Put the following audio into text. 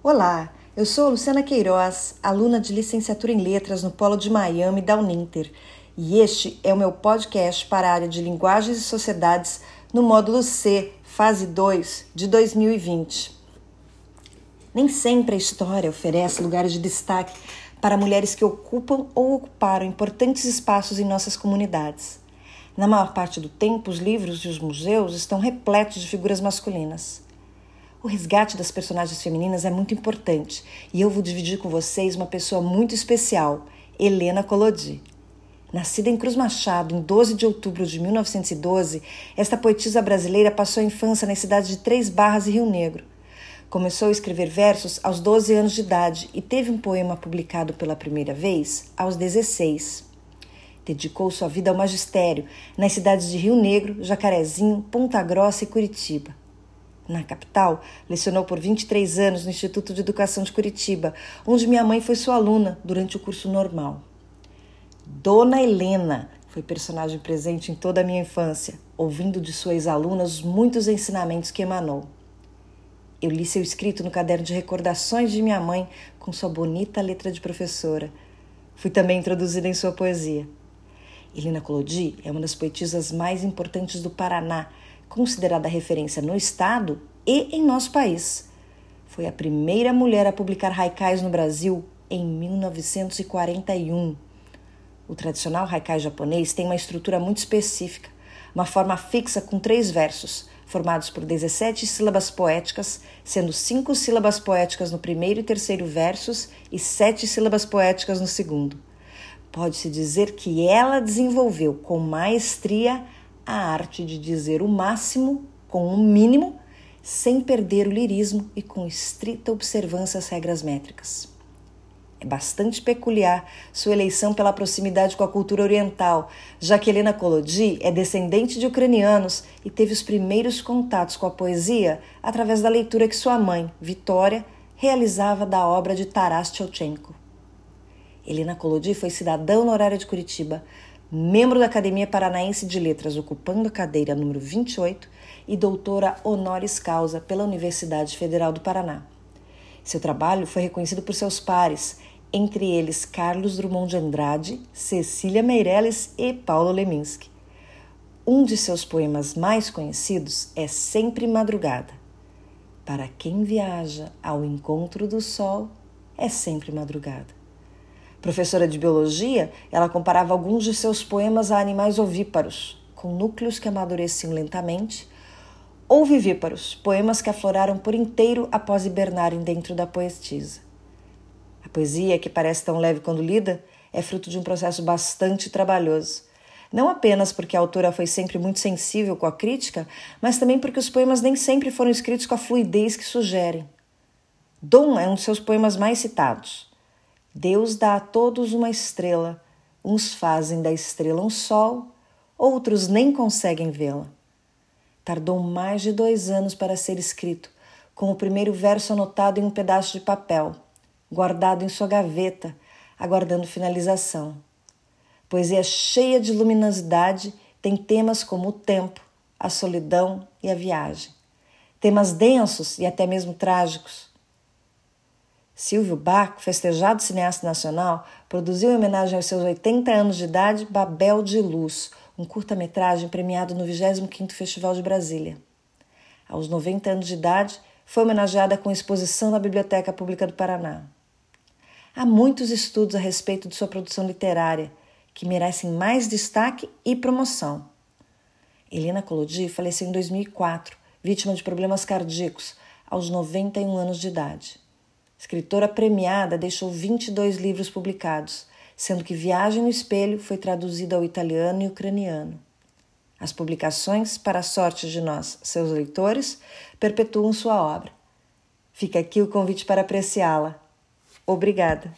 Olá, eu sou Luciana Queiroz, aluna de licenciatura em Letras no Polo de Miami da Uninter, e este é o meu podcast para a área de Linguagens e Sociedades no módulo C, fase 2 de 2020. Nem sempre a história oferece lugares de destaque para mulheres que ocupam ou ocuparam importantes espaços em nossas comunidades. Na maior parte do tempo, os livros e os museus estão repletos de figuras masculinas. O resgate das personagens femininas é muito importante e eu vou dividir com vocês uma pessoa muito especial, Helena Collodi. Nascida em Cruz Machado em 12 de outubro de 1912, esta poetisa brasileira passou a infância nas cidades de Três Barras e Rio Negro. Começou a escrever versos aos 12 anos de idade e teve um poema publicado pela primeira vez aos 16. Dedicou sua vida ao magistério nas cidades de Rio Negro, Jacarezinho, Ponta Grossa e Curitiba. Na capital, lecionou por 23 anos no Instituto de Educação de Curitiba, onde minha mãe foi sua aluna durante o curso normal. Dona Helena foi personagem presente em toda a minha infância, ouvindo de suas alunas muitos ensinamentos que emanou. Eu li seu escrito no caderno de recordações de minha mãe com sua bonita letra de professora. Fui também introduzida em sua poesia. Helena Collodi é uma das poetisas mais importantes do Paraná considerada referência no estado e em nosso país. Foi a primeira mulher a publicar haikais no Brasil em 1941. O tradicional haikai japonês tem uma estrutura muito específica, uma forma fixa com três versos, formados por 17 sílabas poéticas, sendo cinco sílabas poéticas no primeiro e terceiro versos e sete sílabas poéticas no segundo. Pode-se dizer que ela desenvolveu com maestria a arte de dizer o máximo com o mínimo, sem perder o lirismo e com estrita observância às regras métricas. É bastante peculiar sua eleição pela proximidade com a cultura oriental, já que Helena Kolodji é descendente de ucranianos e teve os primeiros contatos com a poesia através da leitura que sua mãe, Vitória, realizava da obra de Taras Shevchenko. Helena Kolodji foi cidadã honorária de Curitiba, membro da Academia Paranaense de Letras, ocupando a cadeira número 28, e doutora honoris causa pela Universidade Federal do Paraná. Seu trabalho foi reconhecido por seus pares, entre eles Carlos Drummond de Andrade, Cecília Meirelles e Paulo Leminski. Um de seus poemas mais conhecidos é Sempre Madrugada. Para quem viaja ao encontro do sol, é sempre madrugada. Professora de biologia, ela comparava alguns de seus poemas a animais ovíparos, com núcleos que amadureciam lentamente, ou vivíparos, poemas que afloraram por inteiro após hibernarem dentro da poetisa. A poesia, que parece tão leve quando lida, é fruto de um processo bastante trabalhoso. Não apenas porque a autora foi sempre muito sensível com a crítica, mas também porque os poemas nem sempre foram escritos com a fluidez que sugerem. Dom é um de seus poemas mais citados. Deus dá a todos uma estrela, uns fazem da estrela um sol, outros nem conseguem vê-la. Tardou mais de dois anos para ser escrito, com o primeiro verso anotado em um pedaço de papel, guardado em sua gaveta, aguardando finalização. Poesia cheia de luminosidade tem temas como o tempo, a solidão e a viagem. Temas densos e até mesmo trágicos, Silvio Baco, festejado cineasta nacional, produziu em homenagem aos seus 80 anos de idade Babel de Luz, um curta-metragem premiado no 25º Festival de Brasília. Aos 90 anos de idade, foi homenageada com exposição na Biblioteca Pública do Paraná. Há muitos estudos a respeito de sua produção literária, que merecem mais destaque e promoção. Helena Collodi faleceu em 2004, vítima de problemas cardíacos, aos 91 anos de idade. Escritora premiada, deixou 22 livros publicados, sendo que Viagem no Espelho foi traduzida ao italiano e ucraniano. As publicações, para a sorte de nós, seus leitores, perpetuam sua obra. Fica aqui o convite para apreciá-la. Obrigada.